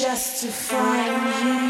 just to find you.